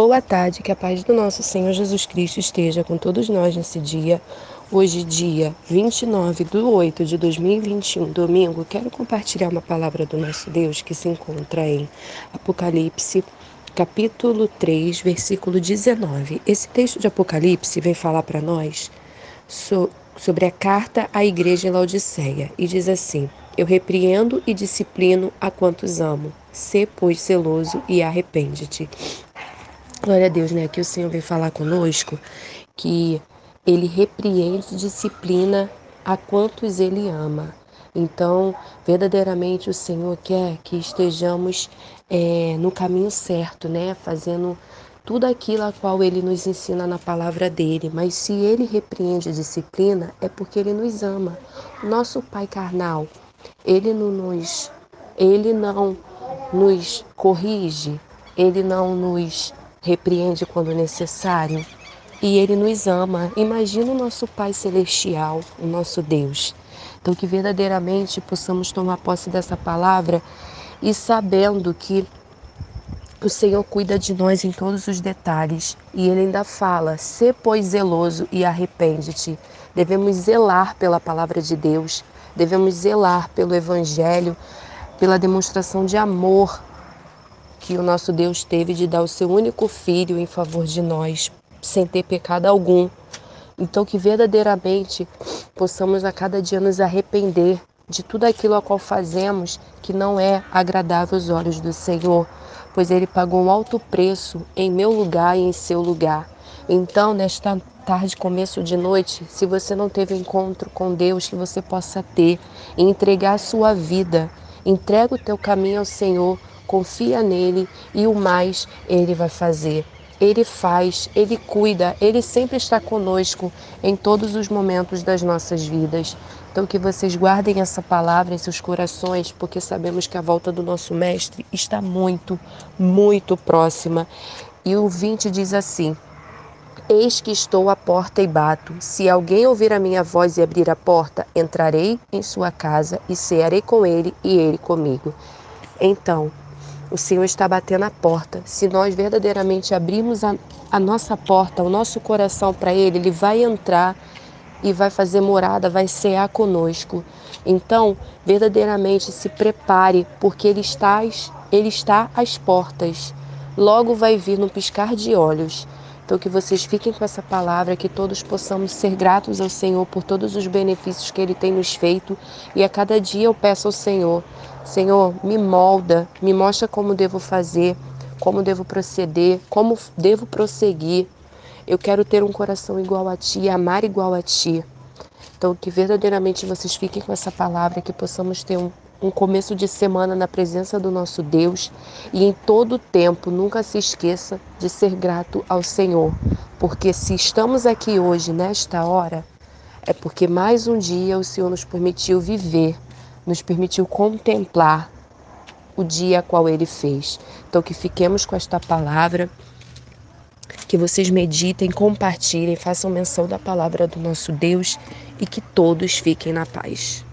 Boa tarde, que a paz do nosso Senhor Jesus Cristo esteja com todos nós nesse dia. Hoje, dia 29 de 8 de 2021, domingo, quero compartilhar uma palavra do nosso Deus que se encontra em Apocalipse, capítulo 3, versículo 19. Esse texto de Apocalipse vem falar para nós sobre a carta à igreja em Laodiceia e diz assim: Eu repreendo e disciplino a quantos amo. Sê, pois, zeloso e arrepende-te. Glória a Deus, né? Que o Senhor vem falar conosco que ele repreende disciplina a quantos ele ama. Então, verdadeiramente o Senhor quer que estejamos é, no caminho certo, né? Fazendo tudo aquilo a qual ele nos ensina na palavra dele. Mas se ele repreende disciplina, é porque ele nos ama. Nosso pai carnal, ele não nos, ele não nos corrige, ele não nos repreende quando necessário e ele nos ama. Imagina o nosso Pai Celestial, o nosso Deus. Então, que verdadeiramente possamos tomar posse dessa palavra e sabendo que o Senhor cuida de nós em todos os detalhes. E ele ainda fala: "Se pois zeloso e arrepende-te". Devemos zelar pela palavra de Deus, devemos zelar pelo evangelho, pela demonstração de amor que o nosso Deus teve de dar o seu único filho em favor de nós, sem ter pecado algum. Então, que verdadeiramente possamos a cada dia nos arrepender de tudo aquilo a qual fazemos que não é agradável aos olhos do Senhor, pois Ele pagou um alto preço em meu lugar e em seu lugar. Então, nesta tarde, começo de noite, se você não teve encontro com Deus, que você possa ter e entregar a sua vida. Entrega o teu caminho ao Senhor, confia nele e o mais ele vai fazer. Ele faz, ele cuida, ele sempre está conosco em todos os momentos das nossas vidas. Então, que vocês guardem essa palavra em seus corações, porque sabemos que a volta do nosso Mestre está muito, muito próxima. E o 20 diz assim: Eis que estou à porta e bato. Se alguém ouvir a minha voz e abrir a porta, entrarei em sua casa e cearei com ele e ele comigo. Então, o Senhor está batendo a porta. Se nós verdadeiramente abrirmos a, a nossa porta, o nosso coração para Ele, Ele vai entrar e vai fazer morada, vai cear conosco. Então, verdadeiramente se prepare, porque Ele está, Ele está às portas. Logo vai vir no piscar de olhos. Então, que vocês fiquem com essa palavra, que todos possamos ser gratos ao Senhor por todos os benefícios que Ele tem nos feito. E a cada dia eu peço ao Senhor Senhor, me molda, me mostra como devo fazer, como devo proceder, como devo prosseguir. Eu quero ter um coração igual a Ti, amar igual a Ti. Então, que verdadeiramente vocês fiquem com essa palavra, que possamos ter um, um começo de semana na presença do nosso Deus e em todo tempo nunca se esqueça de ser grato ao Senhor, porque se estamos aqui hoje, nesta hora, é porque mais um dia o Senhor nos permitiu viver nos permitiu contemplar o dia qual ele fez. Então, que fiquemos com esta palavra, que vocês meditem, compartilhem, façam menção da palavra do nosso Deus e que todos fiquem na paz.